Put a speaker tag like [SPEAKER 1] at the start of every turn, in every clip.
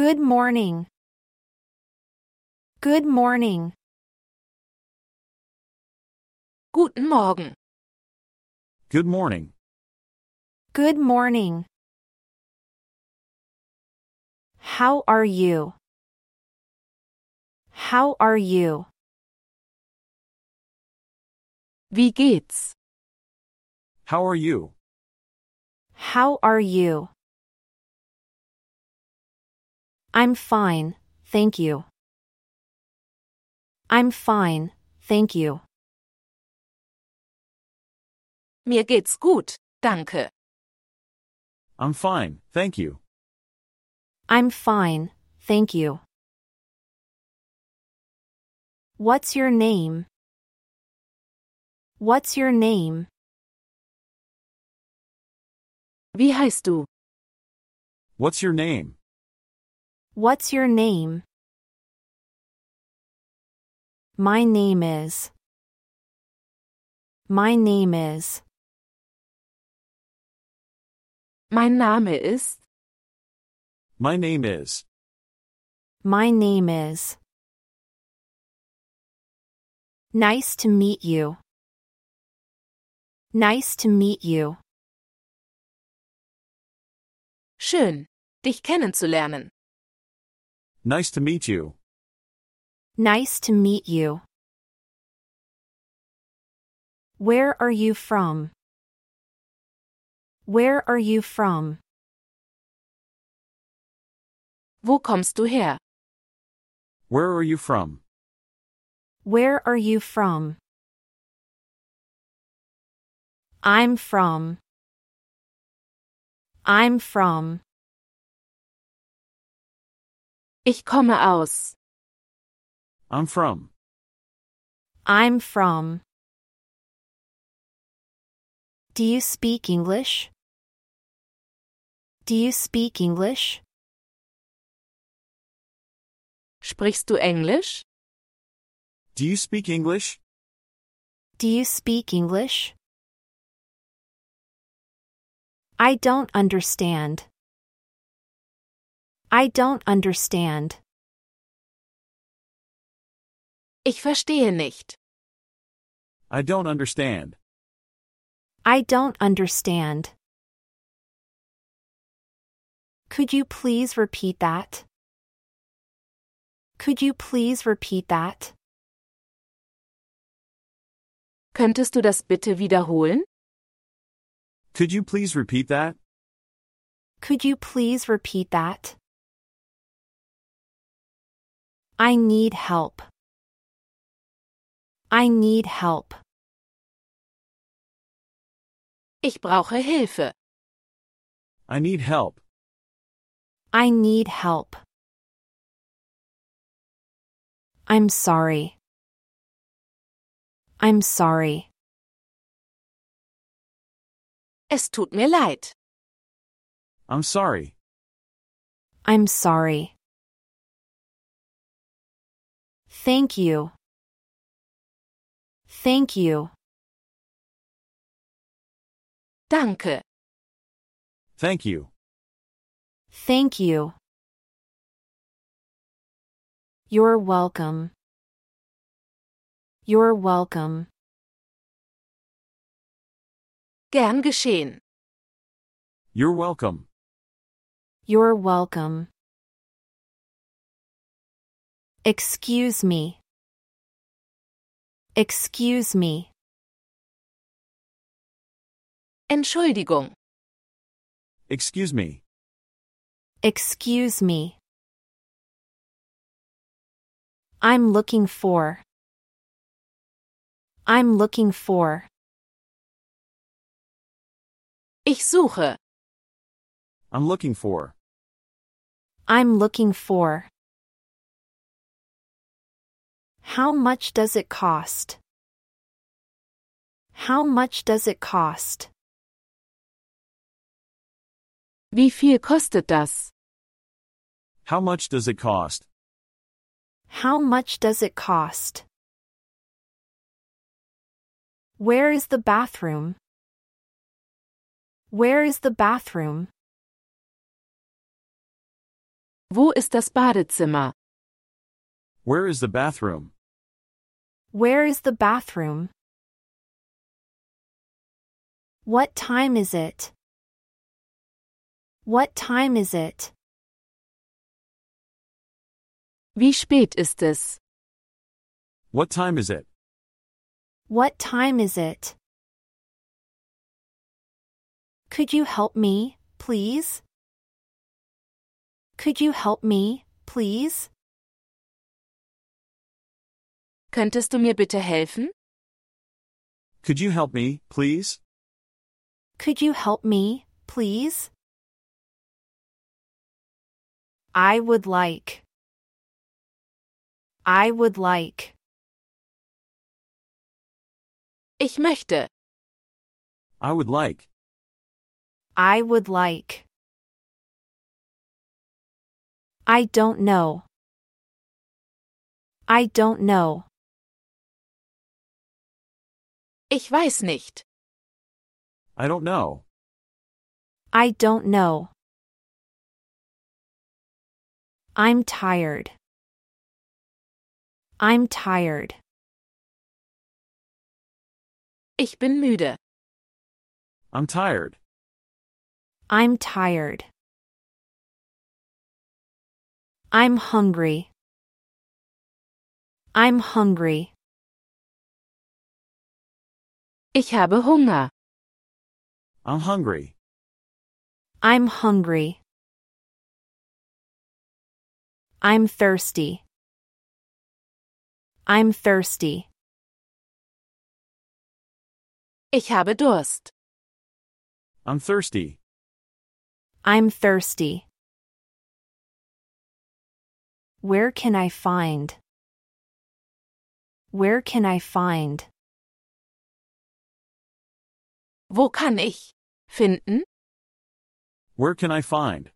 [SPEAKER 1] Good morning. Good morning.
[SPEAKER 2] Guten Morgen.
[SPEAKER 3] Good morning.
[SPEAKER 1] Good morning. How are you? How are you?
[SPEAKER 2] Wie geht's?
[SPEAKER 3] How are you?
[SPEAKER 1] How are you? I'm fine, thank you. I'm fine, thank you.
[SPEAKER 2] Mir geht's gut, danke.
[SPEAKER 3] I'm fine, thank you.
[SPEAKER 1] I'm fine, thank you. What's your name? What's your name?
[SPEAKER 2] Wie heißt du?
[SPEAKER 3] What's your name?
[SPEAKER 1] What's your name? My name is. My name is.
[SPEAKER 2] Mein Name ist.
[SPEAKER 3] My name is.
[SPEAKER 1] My name is. Nice to meet you. Nice to meet you.
[SPEAKER 2] Schön, dich kennenzulernen.
[SPEAKER 3] Nice to meet you.
[SPEAKER 1] Nice to meet you. Where are you from? Where are you from?
[SPEAKER 2] Wo kommst du her?
[SPEAKER 3] Where are you from?
[SPEAKER 1] Where are you from? I'm from. I'm from.
[SPEAKER 2] Ich komme aus.
[SPEAKER 3] I'm from.
[SPEAKER 1] I'm from. Do you speak English? Do you speak English?
[SPEAKER 2] Sprichst du Englisch?
[SPEAKER 3] Do you speak English?
[SPEAKER 1] Do you speak English? I don't understand. I don't understand.
[SPEAKER 2] Ich verstehe nicht.
[SPEAKER 3] I don't understand.
[SPEAKER 1] I don't understand. Could you please repeat that? Could you please repeat that?
[SPEAKER 2] Könntest du das bitte wiederholen?
[SPEAKER 3] Could you please repeat that?
[SPEAKER 1] Could you please repeat that? I need help. I need help.
[SPEAKER 2] Ich brauche Hilfe.
[SPEAKER 3] I need help.
[SPEAKER 1] I need help. I'm sorry. I'm sorry.
[SPEAKER 2] Es tut mir leid.
[SPEAKER 3] I'm sorry.
[SPEAKER 1] I'm sorry. Thank you. Thank you.
[SPEAKER 2] Danke.
[SPEAKER 3] Thank you.
[SPEAKER 1] Thank you. You're welcome. You're welcome.
[SPEAKER 2] Gern geschehen.
[SPEAKER 3] You're welcome.
[SPEAKER 1] You're welcome. Excuse me. Excuse me.
[SPEAKER 2] Entschuldigung.
[SPEAKER 3] Excuse me.
[SPEAKER 1] Excuse me. I'm looking for. I'm looking for.
[SPEAKER 2] Ich suche.
[SPEAKER 3] I'm looking for.
[SPEAKER 1] I'm looking for. How much does it cost? How much does it cost?
[SPEAKER 2] Wie viel kostet das?
[SPEAKER 3] How much does it cost?
[SPEAKER 1] How much does it cost? Where is the bathroom? Where is the bathroom?
[SPEAKER 2] Wo ist das Badezimmer?
[SPEAKER 3] Where is the bathroom?
[SPEAKER 1] Where is the bathroom? What time is it? What time is it?
[SPEAKER 2] Wie spät ist es?
[SPEAKER 3] What time is it?
[SPEAKER 1] What time is it? Could you help me, please? Could you help me, please?
[SPEAKER 2] Könntest du mir bitte helfen?
[SPEAKER 3] Could you help me, please?
[SPEAKER 1] Could you help me, please? I would like. I would like.
[SPEAKER 2] Ich möchte.
[SPEAKER 3] I would like.
[SPEAKER 1] I would like. I don't know. I don't know.
[SPEAKER 2] Ich weiß nicht.
[SPEAKER 3] I don't know.
[SPEAKER 1] I don't know. I'm tired. I'm tired.
[SPEAKER 2] Ich bin müde.
[SPEAKER 3] I'm tired.
[SPEAKER 1] I'm tired. I'm hungry. I'm hungry.
[SPEAKER 2] Ich habe Hunger.
[SPEAKER 3] I'm hungry.
[SPEAKER 1] I'm hungry. I'm thirsty. I'm thirsty.
[SPEAKER 2] Ich habe Durst.
[SPEAKER 3] I'm thirsty.
[SPEAKER 1] I'm thirsty. Where can I find? Where can I find?
[SPEAKER 2] Wo kann ich finden?
[SPEAKER 3] Where can I find?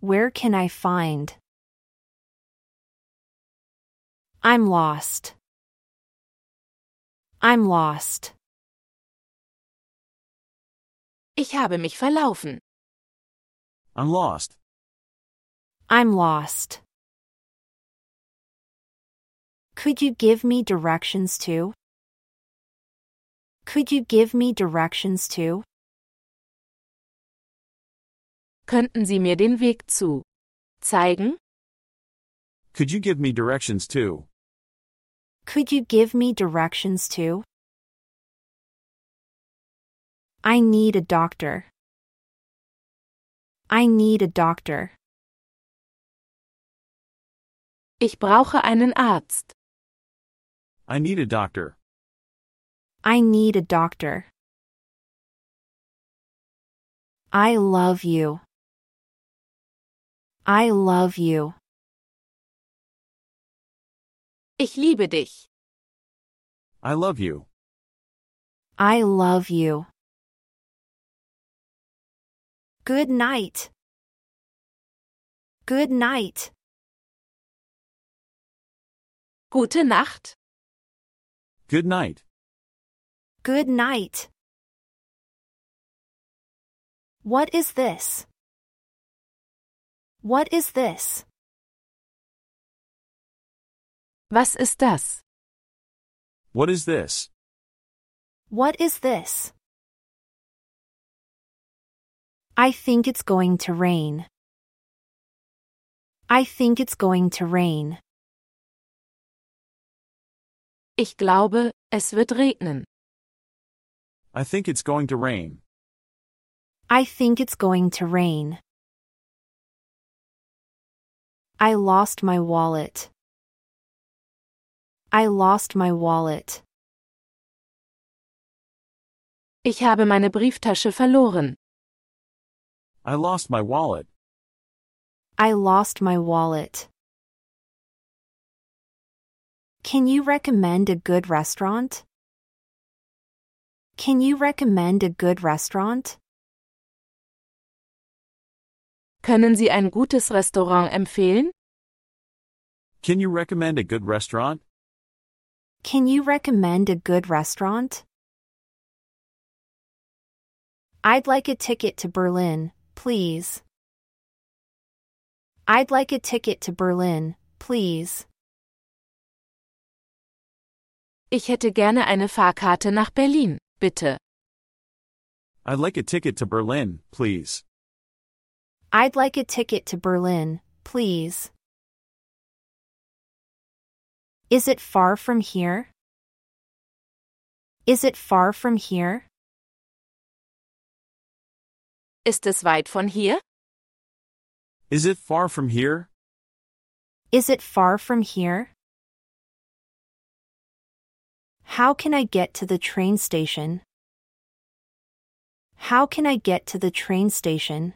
[SPEAKER 1] Where can I find? I'm lost. I'm lost.
[SPEAKER 2] Ich habe mich verlaufen.
[SPEAKER 3] I'm lost.
[SPEAKER 1] I'm lost. Could you give me directions to? Could you give me directions to?
[SPEAKER 2] Könnten Sie mir den Weg zu zeigen?
[SPEAKER 3] Could you give me directions to?
[SPEAKER 1] Could you give me directions to? I need a doctor. I need a doctor.
[SPEAKER 2] Ich brauche einen Arzt.
[SPEAKER 3] I need a doctor.
[SPEAKER 1] I need a doctor. I love you. I love you.
[SPEAKER 2] Ich liebe dich.
[SPEAKER 3] I love you.
[SPEAKER 1] I love you. Good night. Good night.
[SPEAKER 2] Gute Nacht.
[SPEAKER 3] Good night.
[SPEAKER 1] Good night. What is this? What is this?
[SPEAKER 2] Was ist das?
[SPEAKER 3] What is this?
[SPEAKER 1] What is this? I think it's going to rain. I think it's going to rain.
[SPEAKER 2] Ich glaube, es wird regnen.
[SPEAKER 3] I think it's going to rain.
[SPEAKER 1] I think it's going to rain. I lost my wallet. I lost my wallet.
[SPEAKER 2] Ich habe meine Brieftasche verloren.
[SPEAKER 3] I lost my wallet.
[SPEAKER 1] I lost my wallet. Can you recommend a good restaurant? Can you recommend a good restaurant?
[SPEAKER 2] Können Sie ein gutes Restaurant empfehlen?
[SPEAKER 3] Can you recommend a good restaurant?
[SPEAKER 1] Can you recommend a good restaurant? I'd like a ticket to Berlin, please. I'd like a ticket to Berlin, please.
[SPEAKER 2] Ich hätte gerne eine Fahrkarte nach Berlin, bitte.
[SPEAKER 3] I'd like a ticket to Berlin, please.
[SPEAKER 1] I'd like a ticket to Berlin, please. Is it far from here? Is it far from here?
[SPEAKER 2] Ist es weit von hier?
[SPEAKER 3] Is it far from here?
[SPEAKER 1] Is it far from here? How can I get to the train station? How can I get to the train station?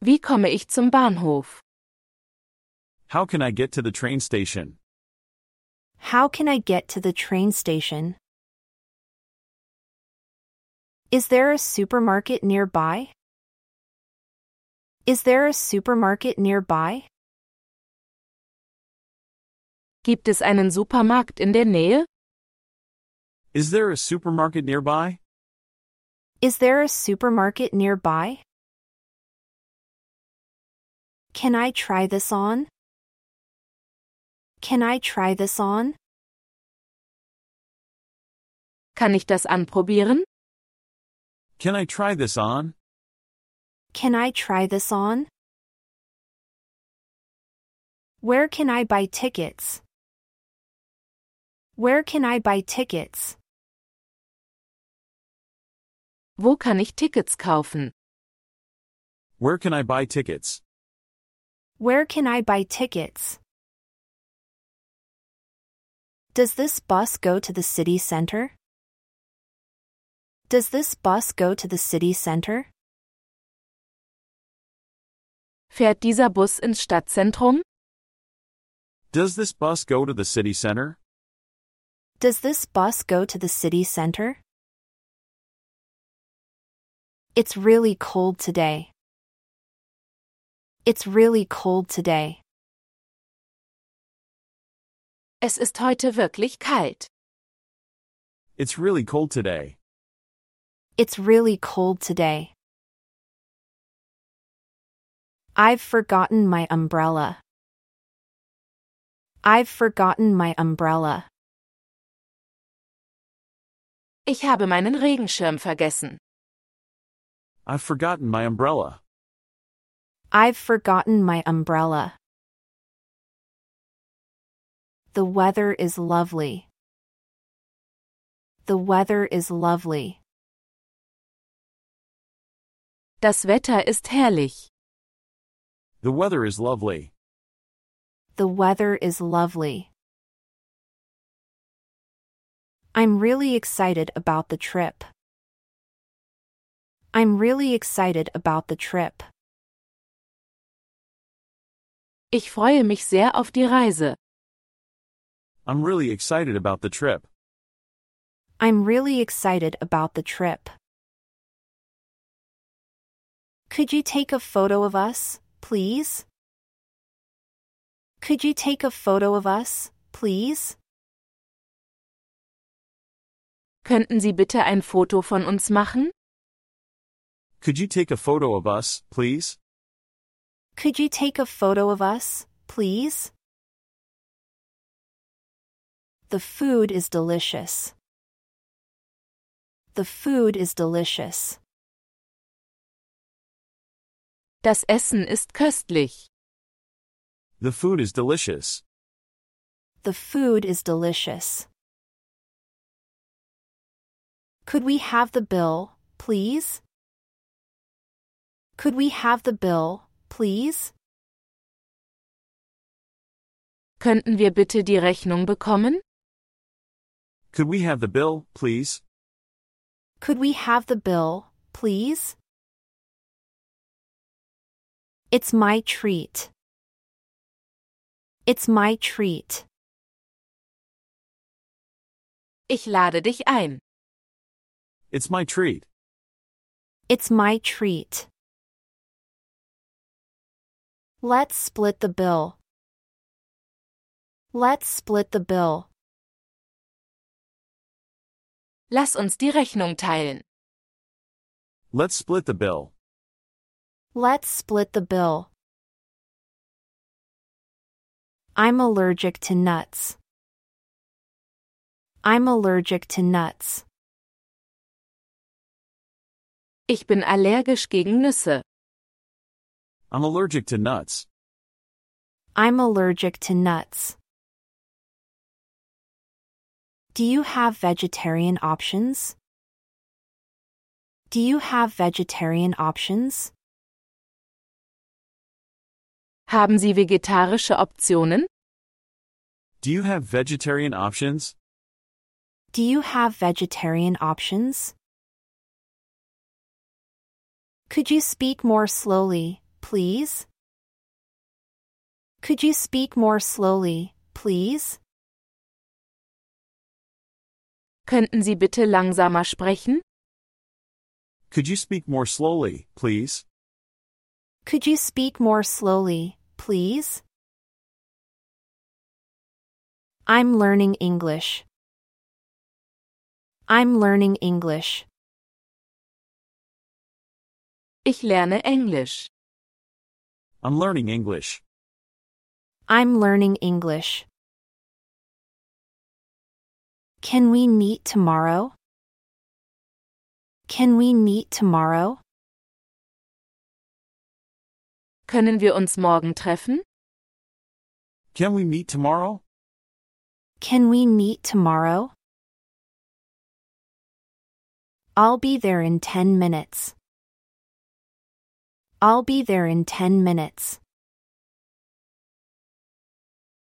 [SPEAKER 2] Wie komme ich zum Bahnhof?
[SPEAKER 3] How can I get to the train station?
[SPEAKER 1] How can I get to the train station? Is there a supermarket nearby? Is there a supermarket nearby?
[SPEAKER 2] Gibt es einen Supermarkt in der Nähe?
[SPEAKER 3] Is there a supermarket nearby?
[SPEAKER 1] Is there a supermarket nearby? Can I try this on? Can I try this on?
[SPEAKER 2] Kann ich das anprobieren?
[SPEAKER 3] Can I try this on?
[SPEAKER 1] Can I try this on? Where can I buy tickets? Where can I buy tickets?
[SPEAKER 2] Wo kann ich Tickets kaufen?
[SPEAKER 3] Where can I buy tickets?
[SPEAKER 1] Where can I buy tickets? Does this bus go to the city center? Does this bus go to the city center?
[SPEAKER 2] Fährt dieser Bus ins Stadtzentrum?
[SPEAKER 3] Does this bus go to the city center?
[SPEAKER 1] Does this bus go to the city center? It's really cold today. It's really cold today.
[SPEAKER 2] Es ist heute wirklich kalt.
[SPEAKER 3] It's really cold today.
[SPEAKER 1] It's really cold today. I've forgotten my umbrella. I've forgotten my umbrella.
[SPEAKER 2] Ich habe meinen Regenschirm vergessen.
[SPEAKER 3] I've forgotten my umbrella.
[SPEAKER 1] I've forgotten my umbrella. The weather is lovely. The weather is lovely.
[SPEAKER 2] Das Wetter ist herrlich.
[SPEAKER 3] The weather is lovely.
[SPEAKER 1] The weather is lovely. I'm really excited about the trip. I'm really excited about the trip.
[SPEAKER 2] Ich freue mich sehr auf die Reise.
[SPEAKER 3] I'm really excited about the trip.
[SPEAKER 1] I'm really excited about the trip. Could you take a photo of us, please? Could you take a photo of us, please?
[SPEAKER 2] Könnten Sie bitte ein Foto von uns machen?
[SPEAKER 3] Could you take a photo of us, please?
[SPEAKER 1] Could you take a photo of us, please? The food is delicious. The food is delicious.
[SPEAKER 2] Das Essen ist köstlich.
[SPEAKER 3] The food is delicious.
[SPEAKER 1] The food is delicious. Could we have the bill, please? Could we have the bill, please?
[SPEAKER 2] Könnten wir bitte die Rechnung bekommen?
[SPEAKER 3] Could we have the bill, please?
[SPEAKER 1] Could we have the bill, please? It's my treat. It's my treat.
[SPEAKER 2] Ich lade dich ein.
[SPEAKER 3] It's my treat.
[SPEAKER 1] It's my treat. Let's split the bill. Let's split the bill.
[SPEAKER 2] Lass uns die Rechnung teilen.
[SPEAKER 3] Let's split the bill.
[SPEAKER 1] Let's split the bill. I'm allergic to nuts. I'm allergic to nuts.
[SPEAKER 2] Ich bin allergisch gegen Nüsse.
[SPEAKER 3] I'm allergic to nuts.
[SPEAKER 1] I'm allergic to nuts. Do you have vegetarian options? Do you have vegetarian options?
[SPEAKER 2] Haben Sie vegetarische Optionen?
[SPEAKER 3] Do you have vegetarian options?
[SPEAKER 1] Do you have vegetarian options? Could you speak more slowly, please? Could you speak more slowly, please?
[SPEAKER 2] Könnten Sie bitte langsamer sprechen?
[SPEAKER 3] Could you speak more slowly, please?
[SPEAKER 1] Could you speak more slowly, please? I'm learning English. I'm learning English.
[SPEAKER 2] Ich lerne Englisch.
[SPEAKER 3] I'm learning English.
[SPEAKER 1] I'm learning English. Can we meet tomorrow? Can we meet tomorrow?
[SPEAKER 2] Können wir uns morgen treffen?
[SPEAKER 3] Can we meet tomorrow?
[SPEAKER 1] Can we meet tomorrow? I'll be there in 10 minutes. I'll be there in 10 minutes.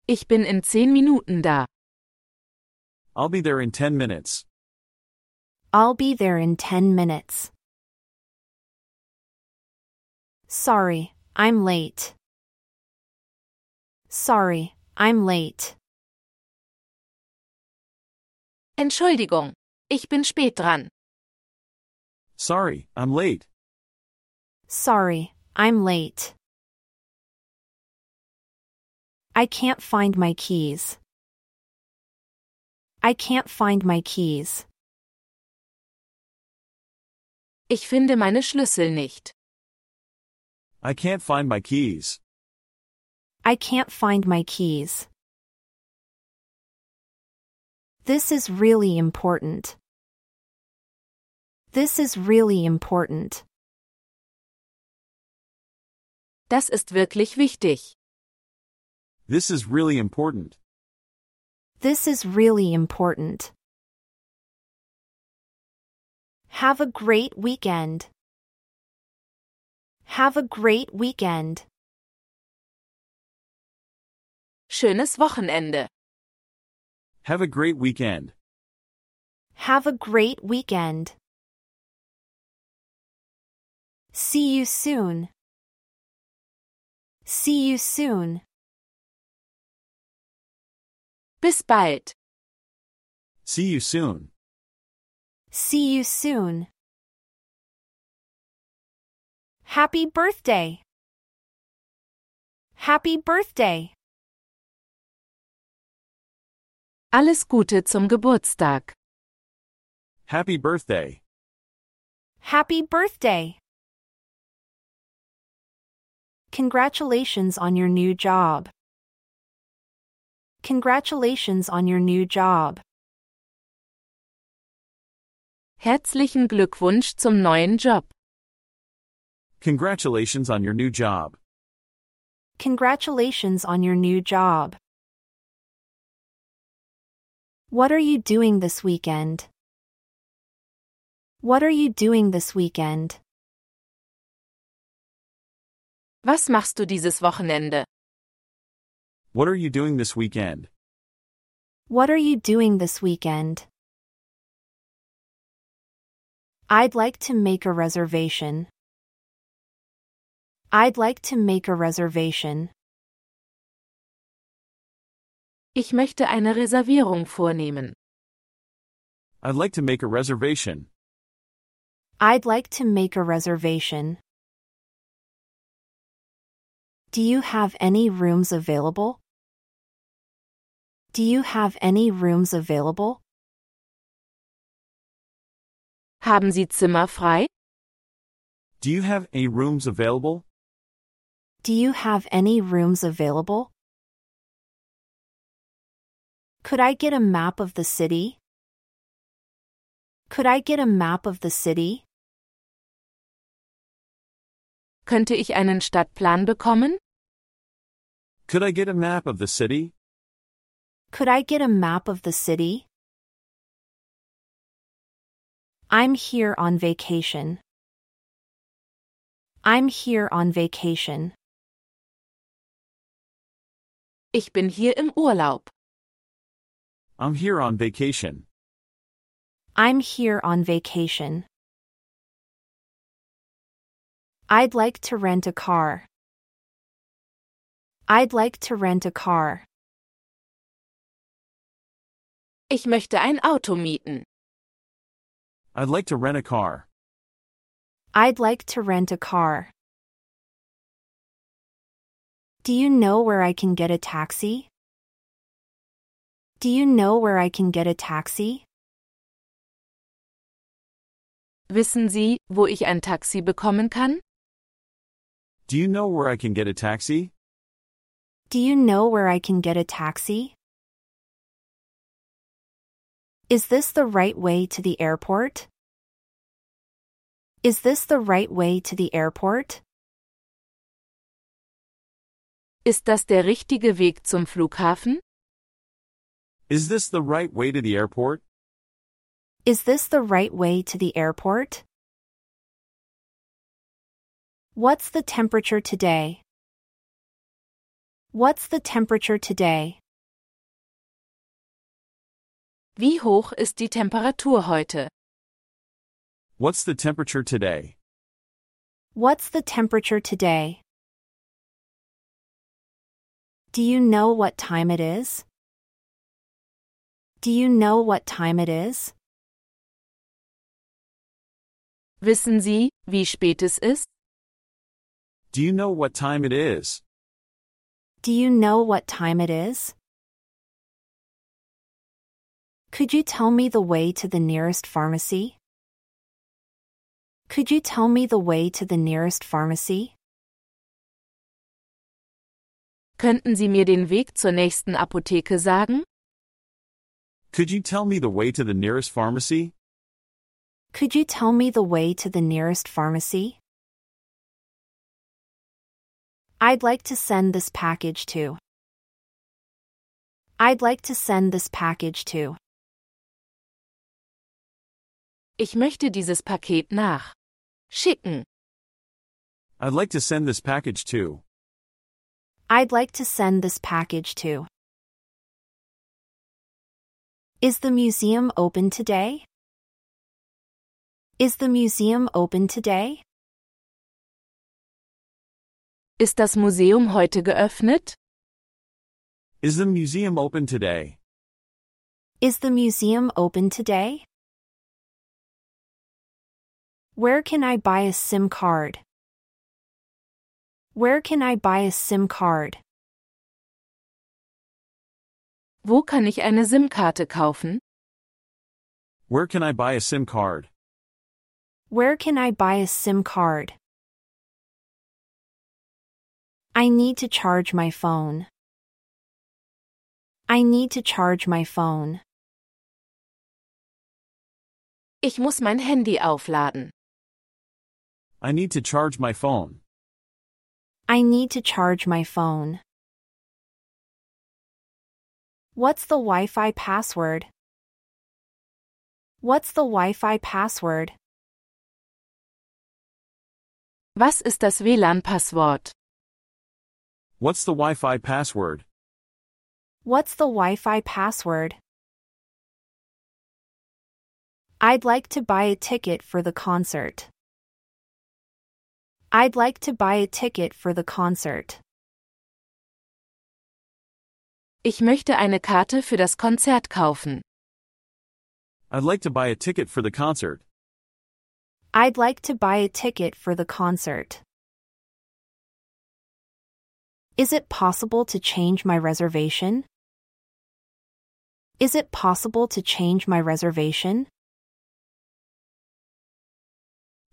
[SPEAKER 2] Ich bin in zehn Minuten da.
[SPEAKER 3] I'll be there in 10 minutes.
[SPEAKER 1] I'll be there in 10 minutes. Sorry, I'm late. Sorry, I'm late.
[SPEAKER 2] Entschuldigung, ich bin spät dran.
[SPEAKER 3] Sorry, I'm late.
[SPEAKER 1] Sorry, I'm late. I can't find my keys. I can't find my keys.
[SPEAKER 2] Ich finde meine Schlüssel nicht.
[SPEAKER 3] I can't find my keys.
[SPEAKER 1] I can't find my keys. This is really important. This is really important.
[SPEAKER 2] Das ist wirklich wichtig.
[SPEAKER 3] This is really important.
[SPEAKER 1] This is really important. Have a great weekend. Have a great weekend.
[SPEAKER 2] Schönes Wochenende.
[SPEAKER 3] Have a great weekend.
[SPEAKER 1] Have a great weekend. See you soon. See you soon.
[SPEAKER 2] Bis bald.
[SPEAKER 3] See you soon.
[SPEAKER 1] See you soon. Happy birthday. Happy birthday.
[SPEAKER 2] Alles Gute zum Geburtstag.
[SPEAKER 3] Happy birthday.
[SPEAKER 1] Happy birthday. Congratulations on your new job. Congratulations on your new job.
[SPEAKER 2] Herzlichen Glückwunsch zum neuen Job.
[SPEAKER 3] Congratulations on your new job.
[SPEAKER 1] Congratulations on your new job. What are you doing this weekend? What are you doing this weekend?
[SPEAKER 2] Was machst du dieses Wochenende?
[SPEAKER 3] What are you doing this weekend?
[SPEAKER 1] What are you doing this weekend? I'd like to make a reservation. I'd like to make a reservation.
[SPEAKER 2] Ich möchte eine Reservierung vornehmen.
[SPEAKER 3] I'd like to make a reservation.
[SPEAKER 1] I'd like to make a reservation. Do you have any rooms available? Do you have any rooms available?
[SPEAKER 2] Haben Sie Zimmer frei?
[SPEAKER 3] Do you have any rooms available?
[SPEAKER 1] Do you have any rooms available? Could I get a map of the city? Could I get a map of the city?
[SPEAKER 2] Könnte ich einen Stadtplan bekommen?
[SPEAKER 3] Could I get a map of the city?
[SPEAKER 1] Could I get a map of the city? I'm here on vacation. I'm here on vacation.
[SPEAKER 2] Ich bin hier im Urlaub.
[SPEAKER 3] I'm here on vacation.
[SPEAKER 1] I'm here on vacation. I'd like to rent a car. I'd like to rent a car.
[SPEAKER 2] Ich möchte ein Auto mieten.
[SPEAKER 3] I'd like to rent a car.
[SPEAKER 1] I'd like to rent a car. Do you know where I can get a taxi? Do you know where I can get a taxi?
[SPEAKER 2] Wissen Sie, wo ich ein Taxi bekommen kann?
[SPEAKER 3] Do you know where I can get a taxi?
[SPEAKER 1] Do you know where I can get a taxi? Is this the right way to the airport? Is this the right way to the airport?
[SPEAKER 2] Ist das der richtige Weg zum Flughafen?
[SPEAKER 3] Is this the right way to the airport?
[SPEAKER 1] Is this the right way to the airport? What's the temperature today? What's the temperature today?
[SPEAKER 2] Wie hoch ist die Temperatur heute?
[SPEAKER 3] What's the temperature today?
[SPEAKER 1] What's the temperature today? Do you know what time it is? Do you know what time it is?
[SPEAKER 2] Wissen Sie, wie spät es ist?
[SPEAKER 3] Do you know what time it is?
[SPEAKER 1] Do you know what time it is? Could you tell me the way to the nearest pharmacy? Could you tell me the way to the nearest pharmacy?
[SPEAKER 2] Könnten Sie mir den Weg zur nächsten Apotheke sagen?
[SPEAKER 3] Could you tell me the way to the nearest pharmacy?
[SPEAKER 1] Could you tell me the way to the nearest pharmacy? I'd like to send this package to. I'd like to send this package to.
[SPEAKER 2] Ich möchte dieses Paket nach. Schicken.
[SPEAKER 3] I'd like to send this package to.
[SPEAKER 1] I'd like to send this package to. Is the museum open today? Is the museum open today?
[SPEAKER 2] Ist das Museum heute geöffnet?
[SPEAKER 3] Is the museum open today?
[SPEAKER 1] Is the museum open today? Where can I buy a SIM card? Where can I buy a SIM card?
[SPEAKER 2] Wo kann ich eine SIM-Karte kaufen?
[SPEAKER 3] Where can I buy a SIM card?
[SPEAKER 1] Where can I buy a SIM card? I need to charge my phone. I need to charge my phone.
[SPEAKER 2] Ich muss mein Handy aufladen.
[SPEAKER 3] I need to charge my phone.
[SPEAKER 1] I need to charge my phone. What's the Wi Fi password? What's the Wi Fi password?
[SPEAKER 2] Was ist das WLAN-Passwort?
[SPEAKER 3] What's the Wi Fi password?
[SPEAKER 1] What's the Wi Fi password? I'd like to buy a ticket for the concert. I'd like to buy a ticket for the concert.
[SPEAKER 2] Ich möchte eine Karte für das Konzert kaufen.
[SPEAKER 3] I'd like to buy a ticket for the concert.
[SPEAKER 1] I'd like to buy a ticket for the concert. Is it possible to change my reservation? Is it possible to change my reservation?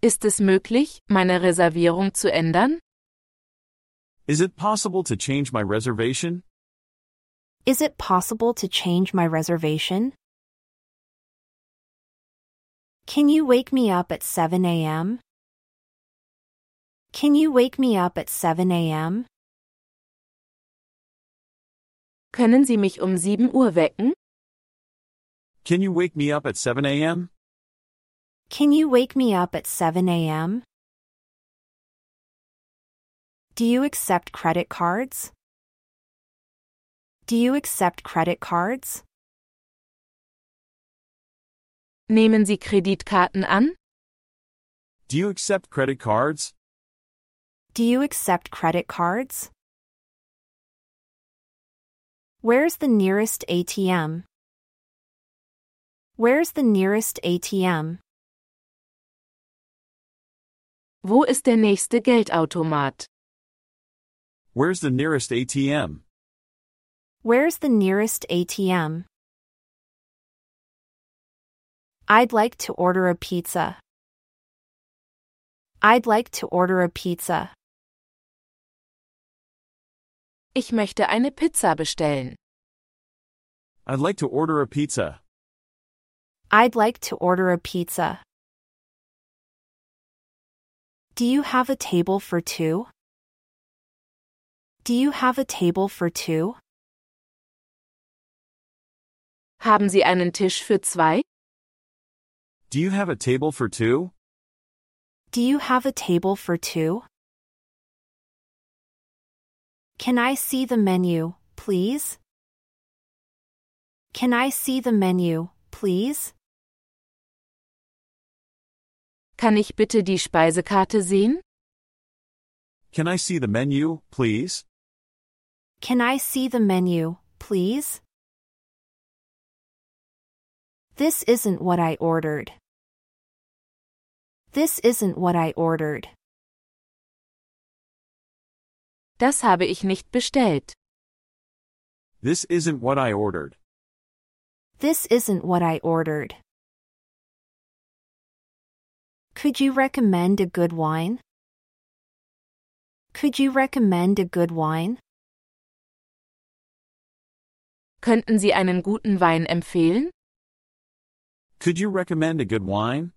[SPEAKER 2] Ist es möglich, meine Reservierung zu ändern?
[SPEAKER 3] Is it possible to change my reservation?
[SPEAKER 1] Is it possible to change my reservation? Can you wake me up at 7 a.m.? Can you wake me up at 7 a.m.?
[SPEAKER 2] Können Sie mich um 7 Uhr wecken?
[SPEAKER 3] Can you wake me up at 7 a.m.?
[SPEAKER 1] Can you wake me up at 7 a.m.? Do you accept credit cards? Do you accept credit cards?
[SPEAKER 2] Nehmen Sie Kreditkarten an?
[SPEAKER 3] Do you accept credit cards?
[SPEAKER 1] Do you accept credit cards? Where's the nearest ATM? Where's the nearest ATM?
[SPEAKER 2] Wo ist der nächste Geldautomat?
[SPEAKER 3] Where's the nearest ATM?
[SPEAKER 1] Where's the nearest ATM? I'd like to order a pizza. I'd like to order a pizza.
[SPEAKER 2] Ich möchte eine Pizza bestellen.
[SPEAKER 3] I'd like to order a pizza.
[SPEAKER 1] I'd like to order a pizza. Do you have a table for two? Do you have a table for two?
[SPEAKER 2] Haben Sie einen Tisch für zwei?
[SPEAKER 3] Do you have a table for two?
[SPEAKER 1] Do you have a table for two? Can I see the menu, please? Can I see the menu, please?
[SPEAKER 2] Kann ich bitte die Speisekarte sehen?
[SPEAKER 3] Can I see the menu, please?
[SPEAKER 1] Can I see the menu, please? This isn't what I ordered. This isn't what I ordered.
[SPEAKER 2] Das habe ich nicht bestellt.
[SPEAKER 3] This isn't what I ordered.
[SPEAKER 1] This isn't what I ordered. Could you recommend a good wine? Could you recommend a good wine?
[SPEAKER 2] Könnten Sie einen guten Wein empfehlen?
[SPEAKER 3] Could you recommend a good wine?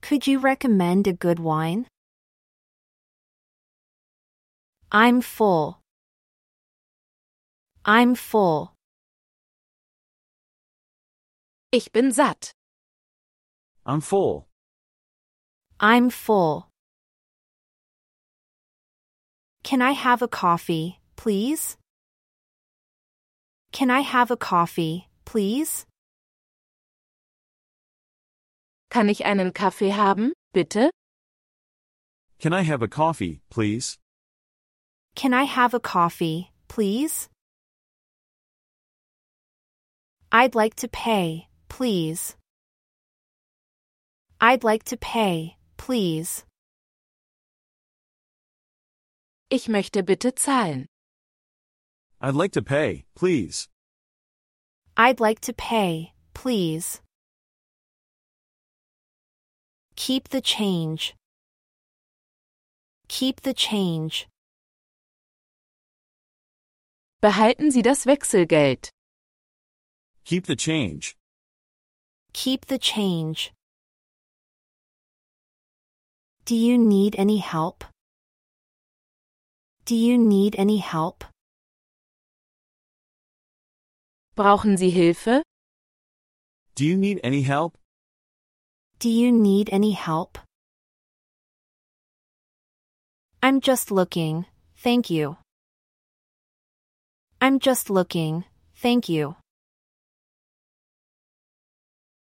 [SPEAKER 1] Could you recommend a good wine? I'm full. I'm full.
[SPEAKER 2] Ich bin satt.
[SPEAKER 3] I'm full.
[SPEAKER 1] I'm full. Can I have a coffee, please? Can I have a coffee, please?
[SPEAKER 2] Kann ich einen Kaffee haben, bitte?
[SPEAKER 3] Can I have a coffee, please?
[SPEAKER 1] Can I have a coffee, please? I'd like to pay, please. I'd like to pay, please.
[SPEAKER 2] Ich möchte bitte zahlen.
[SPEAKER 3] I'd like to pay, please.
[SPEAKER 1] I'd like to pay, please. Keep the change. Keep the change.
[SPEAKER 2] Behalten Sie das Wechselgeld.
[SPEAKER 3] Keep the change.
[SPEAKER 1] Keep the change. Do you need any help? Do you need any help?
[SPEAKER 2] Brauchen Sie Hilfe?
[SPEAKER 3] Do you need any help?
[SPEAKER 1] Do you need any help? I'm just looking, thank you. I'm just looking, thank you.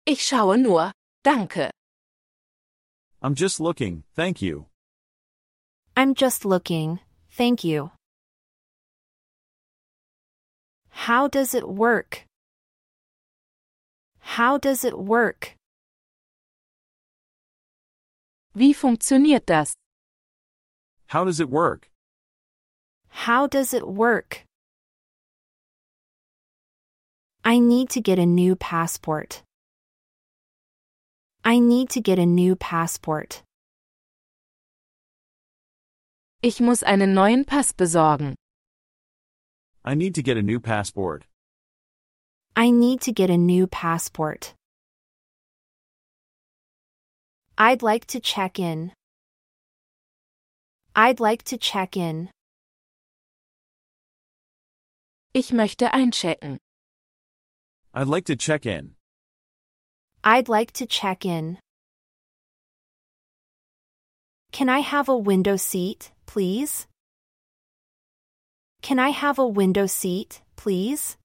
[SPEAKER 2] Ich schaue er nur. Danke.
[SPEAKER 3] I'm just looking, thank you.
[SPEAKER 1] I'm just looking, thank you. How does it work? How does it work?
[SPEAKER 2] Wie funktioniert das?
[SPEAKER 3] How does it work?
[SPEAKER 1] How does it work? I need to get a new passport. I need to get a new passport.
[SPEAKER 2] Ich muss einen neuen Pass besorgen.
[SPEAKER 3] I need to get a new passport.
[SPEAKER 1] I need to get a new passport. I'd like to check in. I'd like to check in.
[SPEAKER 2] Ich möchte einchecken.
[SPEAKER 3] I'd like to check in.
[SPEAKER 1] I'd like to check in. Can I have a window seat, please? Can I have a window seat, please?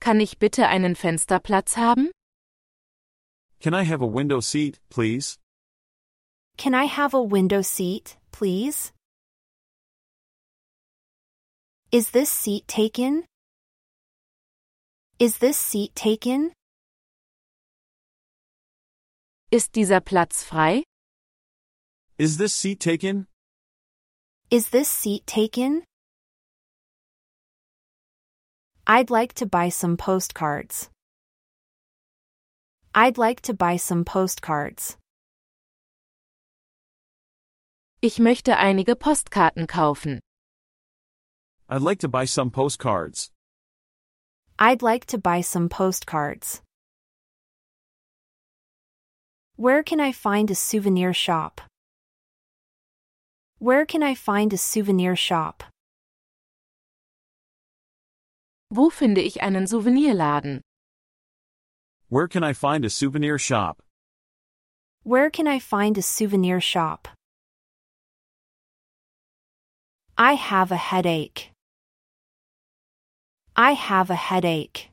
[SPEAKER 2] Kann ich bitte einen Fensterplatz haben?
[SPEAKER 3] Can I have a window seat, please?
[SPEAKER 1] Can I have a window seat, please? Is this seat taken? Is this seat taken?
[SPEAKER 2] Ist dieser Platz frei?
[SPEAKER 3] Is this seat taken?
[SPEAKER 1] Is this seat taken? I'd like to buy some postcards. I'd like to buy some postcards.
[SPEAKER 2] Ich möchte einige Postkarten kaufen.
[SPEAKER 3] I'd like to buy some postcards.
[SPEAKER 1] I'd like to buy some postcards. Where can I find a souvenir shop? Where can I find a souvenir shop?
[SPEAKER 2] Wo finde ich einen Souvenirladen?
[SPEAKER 3] Where can I find a souvenir shop?
[SPEAKER 1] Where can I find a souvenir shop? I have a headache. I have a headache.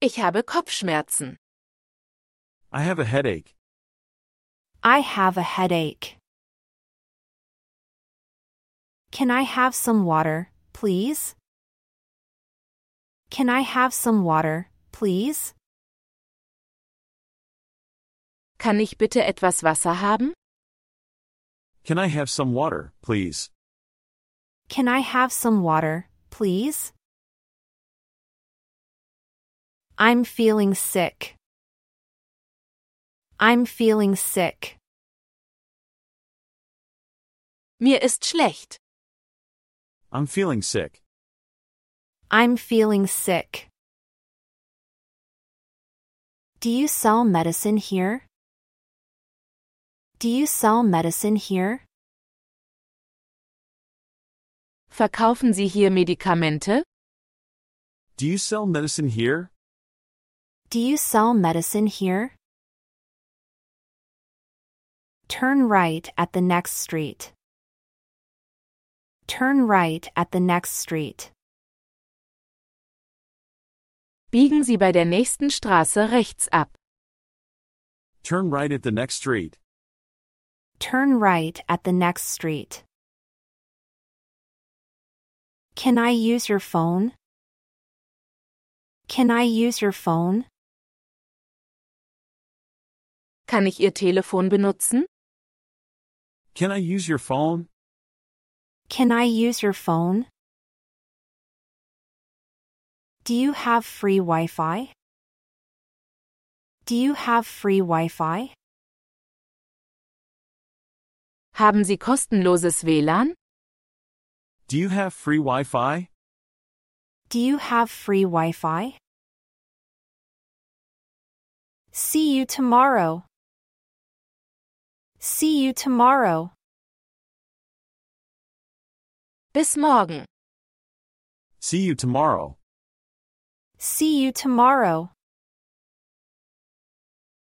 [SPEAKER 2] Ich habe Kopfschmerzen.
[SPEAKER 3] I have a headache.
[SPEAKER 1] I have a headache. Can I have some water, please? Can I have some water, please?
[SPEAKER 2] Kann ich bitte etwas Wasser haben?
[SPEAKER 3] Can I have some water, please?
[SPEAKER 1] Can I have some water, please? I'm feeling sick. I'm feeling sick.
[SPEAKER 2] Mir ist schlecht.
[SPEAKER 3] I'm feeling sick.
[SPEAKER 1] I'm feeling sick. Do you sell medicine here? Do you sell medicine here?
[SPEAKER 2] Verkaufen Sie hier Medikamente?
[SPEAKER 3] Do you sell medicine here?
[SPEAKER 1] Do you sell medicine here? Turn right at the next street. Turn right at the next street.
[SPEAKER 2] Biegen Sie bei der nächsten Straße rechts ab.
[SPEAKER 3] Turn right at the next street.
[SPEAKER 1] Turn right at the next street. Can I use your phone? Can I use your phone?
[SPEAKER 2] Kann ich Ihr Telefon benutzen?
[SPEAKER 3] Can I use your phone?
[SPEAKER 1] Can I use your phone? Do you have free Wi Fi? Do you have free Wi Fi?
[SPEAKER 2] Haben Sie kostenloses WLAN?
[SPEAKER 3] Do you have free Wi Fi?
[SPEAKER 1] Do you have free Wi Fi? See you tomorrow. See you tomorrow.
[SPEAKER 2] Bis morgen.
[SPEAKER 3] See you tomorrow.
[SPEAKER 1] See you tomorrow.